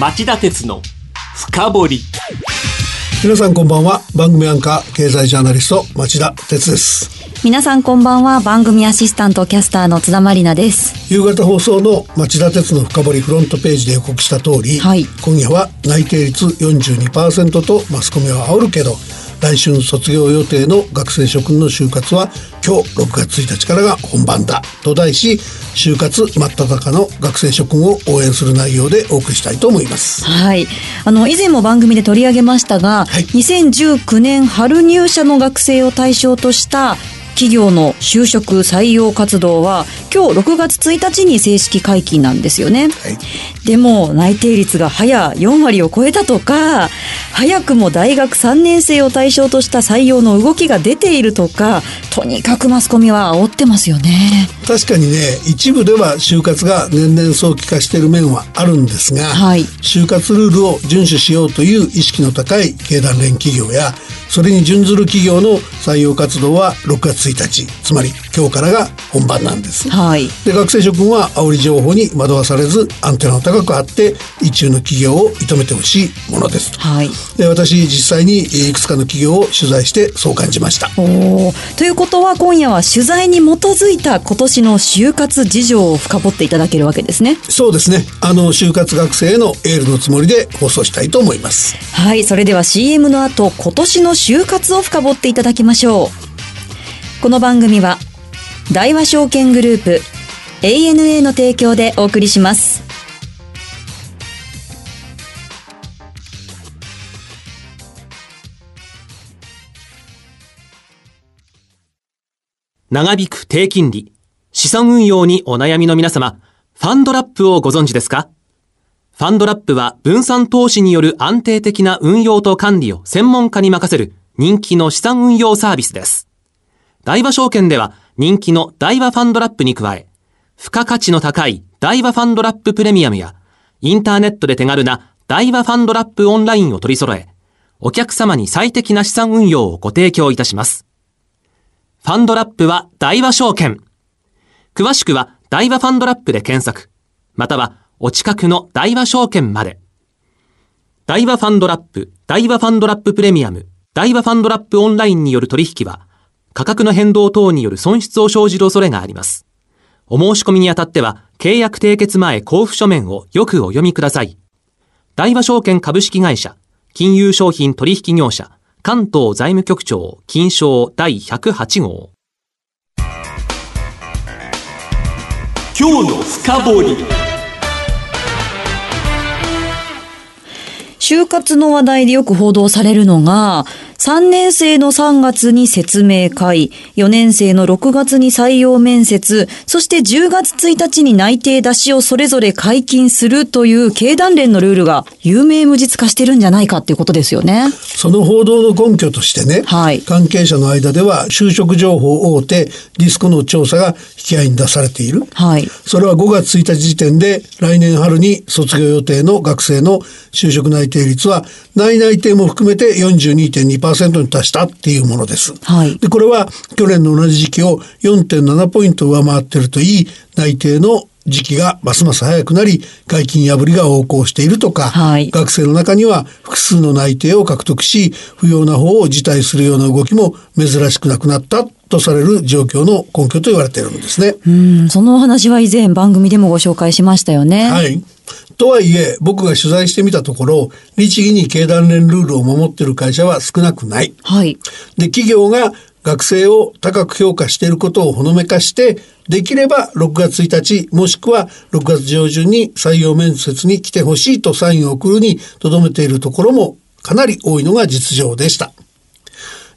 町田鉄の深掘り。皆さんこんばんは。番組アンカー経済ジャーナリスト町田鉄です。皆さんこんばんは番組アシスタントキャスターの津田まりなです。夕方放送の町田鉄の深掘りフロントページで予告した通り、はい。今夜は内定率42%とマスコミは煽るけど来春卒業予定の学生諸君の就活は今日6月1日からが本番だと題し就活真っ只中の学生諸君を応援する内容でお送りしたいと思います。はい。あの以前も番組で取り上げましたが、はい。2019年春入社の学生を対象とした企業の就職採用活動は今日6月1日に正式解禁なんですよね、はい。でも内定率が早4割を超えたとか早くも大学3年生を対象とした採用の動きが出ているとかとにかくマスコミは煽ってますよね。確かにね一部では就活が年々早期化している面はあるんですが、はい。就活ルールを遵守しようという意識の高い経団連企業やそれに準ずる企業の採用活動は6月1日つまり今日からが本番なんです。はいで学生諸君は煽り情報に惑わされずアンテナを高く張って一中の企業を射止めてほしいものです。はいで私実際にえーいくつかの企業を取材してそう感じました。おーということは今夜は取材に基づいた今年の就活事情を深掘っていただけるわけですねそうですね。あの就活学生へのエールのつもりで放送したいと思います。はいそれでは CM の後今年の就活を深掘っていただきましょうこの番組は大和証券グループ ANA の提供でお送りします長引く低金利、資産運用にお悩みの皆様、ファンドラップをご存知ですか？ファンドラップは分散投資による安定的な運用と管理を専門家に任せる人気の資産運用サービスです。大和証券では人気の大和ファンドラップに加え、付加価値の高い大和ファンドラッププレミアムや、インターネットで手軽な大和ファンドラップオンラインを取り揃え、お客様に最適な資産運用をご提供いたします。ファンドラップは大和証券。詳しくは大和ファンドラップで検索。またはお近くの大和証券まで。大和ファンドラップ、大和ファンドラッププレミアム、大和ファンドラップオンラインによる取引は、価格の変動等による損失を生じる恐れがあります。お申し込みにあたっては、契約締結前交付書面をよくお読みください。大和証券株式会社、金融商品取引業者、関東財務局長、金賞第108号。今日の深掘り。就活の話題でよく報道されるのが、3年生の3月に説明会、4年生の6月に採用面接、そして10月1日に内定出しをそれぞれ解禁するという経団連のルールが有名無実化してるんじゃないかっていうことですよね。その報道の根拠としてね、はい関係者の間では就職情報大手ディスコの調査が引き合いに出されている。はい。それは5月1日時点で来年春に卒業予定の学生の就職内定率は内内定も含めて42.2%に達したっていうものです。はいで、これは去年の同じ時期を4.7ポイント上回っているといい、内定の時期がますます早くなり、解禁破りが横行しているとか、はい学生の中には複数の内定を獲得し、不要な方を辞退するような動きも珍しくなくなったとされる状況の根拠と言われているんですね。うん、そのお話は以前番組でもご紹介しましたよね。はい。とはいえ、僕が取材してみたところ、律儀に経団連ルールを守っている会社は少なくない。はい。で、企業が学生を高く評価していることをほのめかして、できれば6月1日、もしくは6月上旬に採用面接に来てほしいとサインを送るに留めているところもかなり多いのが実情でした。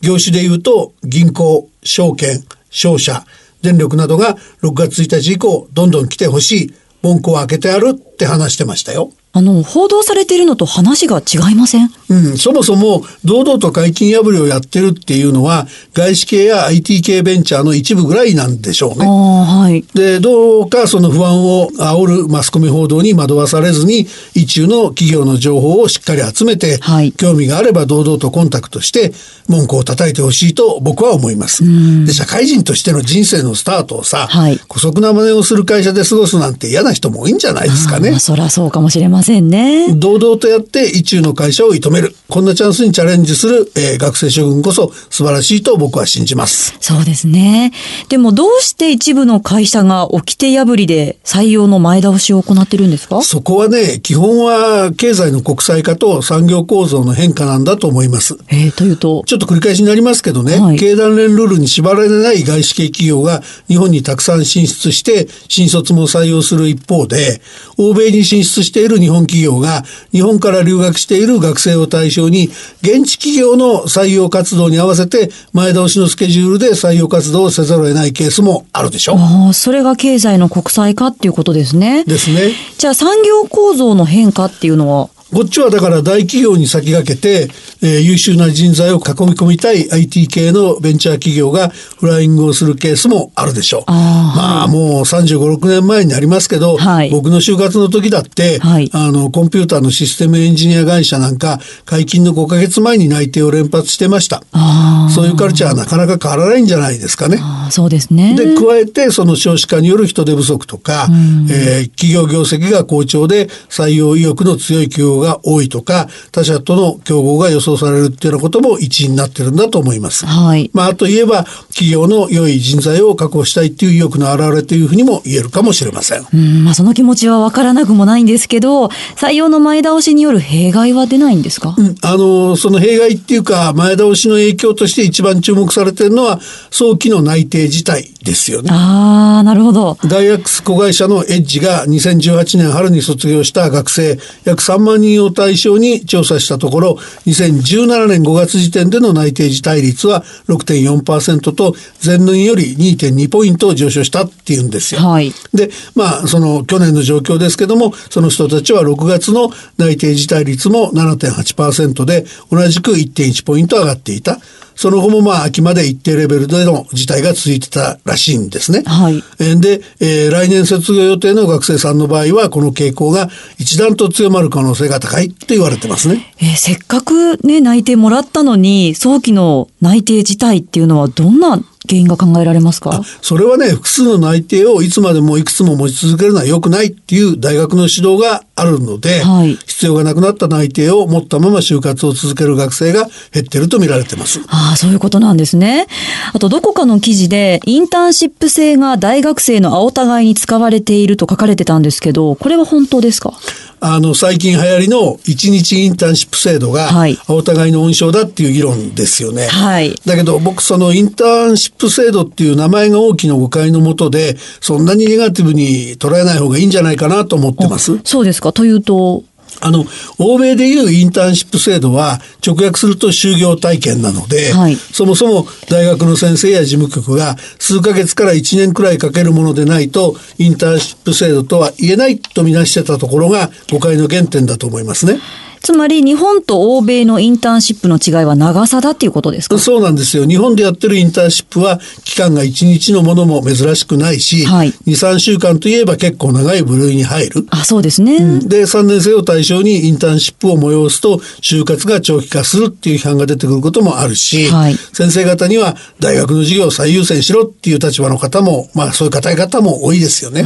業種で言うと、銀行、証券、商社、電力などが6月1日以降、どんどん来てほしい、文句を開けてやるって話してましたよ。あの、報道されているのと話が違いません？うん、そもそも堂々と解禁破りをやってるっていうのは外資系や IT 系ベンチャーの一部ぐらいなんでしょうね。はい。で、どうかその不安を煽るマスコミ報道に惑わされずに、一中の企業の情報をしっかり集めて、はい興味があれば堂々とコンタクトして、文句を叩いてほしいと僕は思います。で、社会人としての人生のスタートをさ、はい姑息な真似をする会社で過ごすなんて嫌な人も多いんじゃないですかねまあ、。そらそうかもしれまませんね。堂々とやって意中の会社を射止める。こんなチャンスにチャレンジする、えー、学生諸君こそ素晴らしいと僕は信じます。そうですね。でもどうして一部の会社が掟破りで採用の前倒しを行ってるんですか？そこはね、基本は経済の国際化と産業構造の変化なんだと思います。えー、というと？ちょっと繰り返しになりますけどね、はい、経団連ルールに縛られない外資系企業が日本にたくさん進出して新卒も採用する一方で、欧米に進出している日本企業が日本から留学している学生を対象に現地企業の採用活動に合わせて前倒しのスケジュールで採用活動をせざるを得ないケースもあるでしょう。それが経済の国際化っていうことですね。ですね。じゃあ産業構造の変化っていうのはこっちはだから大企業に先駆けて、えー、優秀な人材を囲み込みたい IT 系のベンチャー企業がフライングをするケースもあるでしょう。あまあもう35、6年前になりますけど、はい、僕の就活の時だって、はい、あの、コンピューターのシステムエンジニア会社なんか、解禁の5ヶ月前に内定を連発してました。そういうカルチャーはなかなか変わらないんじゃないですかね。そうですね。で、加えて、その少子化による人手不足とか、えー、企業業績が好調で採用意欲の強い企業が多いとか、他社との競合が予想されるっていうようなことも一因になってるんだと思います。はい。まあ、あといえば、企業の良い人材を確保したいっていう意欲の表れというふうにも言えるかもしれません。うん、まあ、その気持ちはわからなくもないんですけど、採用の前倒しによる弊害は出ないんですか、うん、あの、その弊害っていうか、前倒しの影響として一番注目されてるのは、早期の内定自体ですよね。ああ、なるほど。ダイアックス子会社のエッジが2018年春に卒業した学生約3万人を対対象に調査したところ、2017年5月時点での内定辞退率は6.4%と、前年より2.2ポイント上昇したっていうんですよ。はい、で、まあ、その去年の状況ですけども、その人たちは6月の内定辞退率も7.8%で、同じく1.1ポイント上がっていた。その後もまあ秋まで一定レベルでの事態が続いてたらしいんですね。はい。で、えー、来年卒業予定の学生さんの場合はこの傾向が一段と強まる可能性が高いって言われてますね。えー、せっかくね内定もらったのに早期の内定自体っていうのはどんな原因が考えられますか？それはね、複数の内定をいつまでもいくつも持ち続けるのは良くないっていう大学の指導があるので、はい、必要がなくなった内定を持ったまま就活を続ける学生が減ってると見られてます。ああ、そういうことなんですね。あと、どこかの記事で、インターンシップ制が大学生の青互いに使われていると書かれてたんですけど、これは本当ですか？あの、最近流行りの一日インターンシップ制度が、お互いの温床だっていう議論ですよね。はい。だけど僕、そのインターンシップ制度っていう名前が大きな誤解のもとで、そんなにネガティブに捉えない方がいいんじゃないかなと思ってます。そうですか。というとあの、欧米でいうインターンシップ制度は直訳すると就業体験なので、はい、そもそも大学の先生や事務局が数ヶ月から1年くらいかけるものでないとインターンシップ制度とは言えないとみなしてたところが誤解の原点だと思いますね。つまり日本と欧米のインターンシップの違いは長さだっていうことですか？そうなんですよ。日本でやってるインターンシップは期間が1日のものも珍しくないし、はい、2、3週間といえば結構長い部類に入る。あ、そうですね、うん、で、3年生を対象にインターンシップを催すと就活が長期化するっていう批判が出てくることもあるし、はい、先生方には大学の授業を最優先しろっていう立場の方も、まあそういう方々も多いですよね。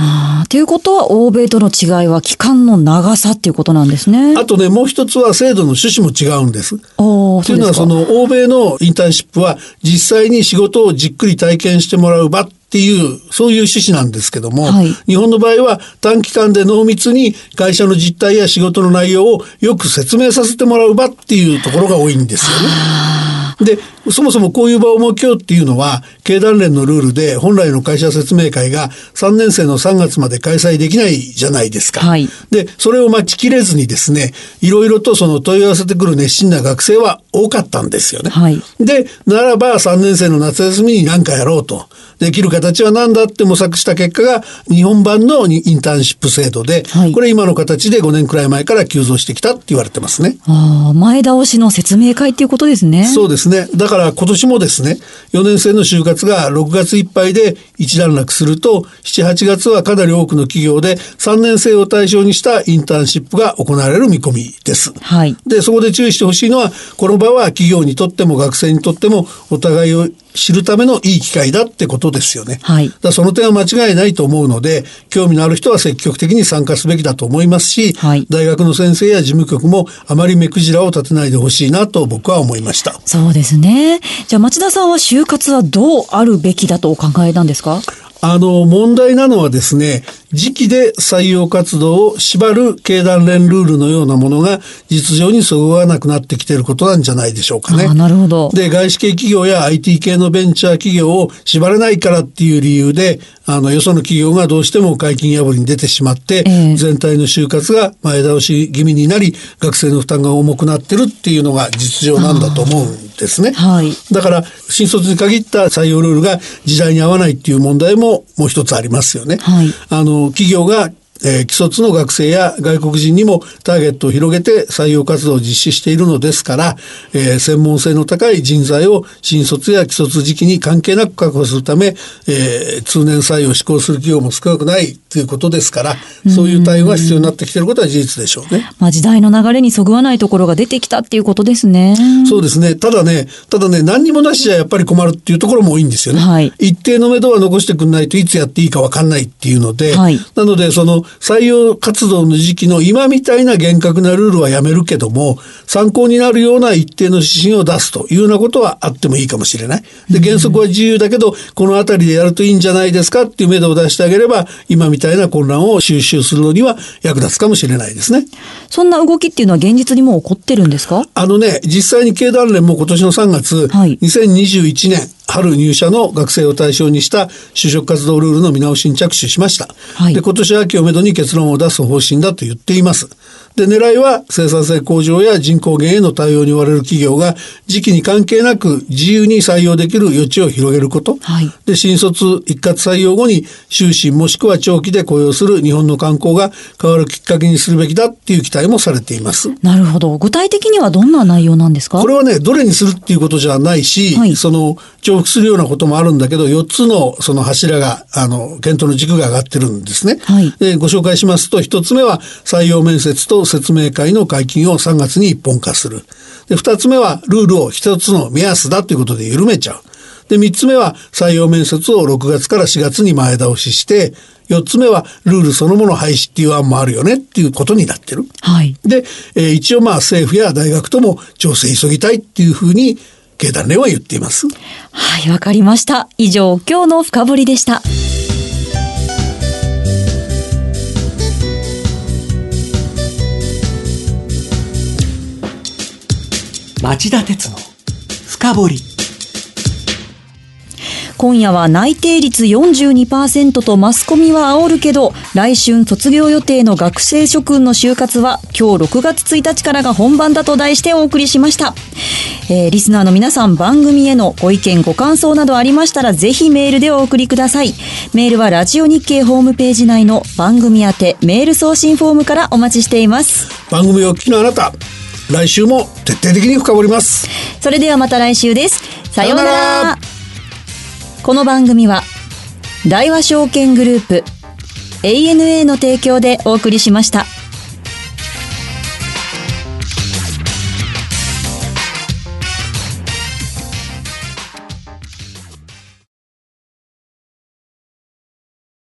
ということは欧米との違いは期間の長さっていうことなんですね。あとね、もう一つは制度の趣旨も違うんです。というのはその欧米のインターンシップは実際に仕事をじっくり体験してもらう場っていう、そういう趣旨なんですけども、はい、日本の場合は短期間で濃密に会社の実態や仕事の内容をよく説明させてもらう場っていうところが多いんですよね。で、そもそもこういう場を設けようっていうのは、経団連のルールで本来の会社説明会が3年生の3月まで開催できないじゃないですか。はい、で、それを待ちきれずにですね、いろいろとその問い合わせてくる熱心な学生は多かったんですよね。はい、で、ならば3年生の夏休みに何かやろうと。できる形は何だって模索した結果が日本版のインターンシップ制度で、はい、これ今の形で5年くらい前から急増してきたって言われてますね。ああ、前倒しの説明会っていうことですね。そうですね。だから今年もですね、4年生の就活が6月いっぱいで一段落すると、7、8月はかなり多くの企業で3年生を対象にしたインターンシップが行われる見込みです。はい。で、そこで注意してほしいのは、この場場は企業にとっても学生にとってもお互いを知るためのいい機会だってことですよね。はい。だその点は間違いないと思うので、興味のある人は積極的に参加すべきだと思いますし、はい大学の先生や事務局もあまり目くじらを立てないでほしいなと僕は思いました。そうですね。じゃあ町田さんは就活はどうあるべきだとお考えなんですか？あの、問題なのはですね、時期で採用活動を縛る経団連ルールのようなものが実情にそぐわなくなってきていることなんじゃないでしょうかね。なるほど。で、外資系企業や IT 系のベンチャー企業を縛れないからっていう理由で、あの、よその企業がどうしても解禁破りに出てしまって、ええ全体の就活が前倒し気味になり、学生の負担が重くなってるっていうのが実情なんだと思うんですね。はい。だから、新卒に限った採用ルールが時代に合わないっていう問題ももう一つありますよね。はいあの、企業がえー既卒の学生や外国人にもターゲットを広げて採用活動を実施しているのですから、えー専門性の高い人材を新卒や既卒時期に関係なく確保するため、えー通年採用を施行する企業も少なくないということですから、そういう対応が必要になってきていることは事実でしょうね。まあ時代の流れにそぐわないところが出てきたっていうことですね。そうですね。ただね、ただね、何にもなしじゃやっぱり困るっていうところも多いんですよね。はい一定の目処は残してくんないといつやっていいかわかんないっていうので、はいなのでその採用活動の時期の今みたいな厳格なルールはやめるけども、参考になるような一定の指針を出すというようなことはあってもいいかもしれない。で、原則は自由だけど、このあたりでやるといいんじゃないですかっていう目処を出してあげれば、今みたいな混乱を収集するのには役立つかもしれないですね。そんな動きっていうのは現実にもう起こってるんですか？あのね、実際に経団連も今年の3月、はい2021年春入社の学生を対象にした就職活動ルールの見直しに着手しました。はいで、今年秋をめどに結論を出す方針だと言っています。で、狙いは生産性向上や人口減への対応に追われる企業が時期に関係なく自由に採用できる余地を広げること。はいで、新卒一括採用後に終身もしくは長期で雇用する日本の観光が変わるきっかけにするべきだっていう期待もされています。なるほど。具体的にはどんな内容なんですか？これはね、どれにするっていうことじゃないし、はいその、重複するようなこともあるんだけど、4つのその柱が、あの、検討の軸が上がってるんですね。はいでご紹介しますと、1つ目は採用面接と説明会の解禁を3月に一本化する。で、2つ目はルールを1つの目安だということで緩めちゃう。で、3つ目は採用面接を6月から4月に前倒しして、4つ目はルールそのもの廃止っていう案もあるよねっていうことになってる。はい。で、えー一応まあ政府や大学とも調整急ぎたいっていうふうに経団連は言っています。はい、わかりました。以上、今日の深掘りでした。町田鉄の深掘り今夜は内定率42%とマスコミは煽るけど、来春卒業予定の学生諸君の就活は今日6月1日からが本番だと題してお送りしました。えーリスナーの皆さん番組へのご意見ご感想などありましたらぜひメールでお送りください。メールはラジオ日経ホームページ内の番組宛てメール送信フォームからお待ちしています。番組をお聞きのあなた、来週も徹底的に深掘ります。それではまた来週です。さようなさようなら。この番組は、大和証券グループ、ANA の提供でお送りしました。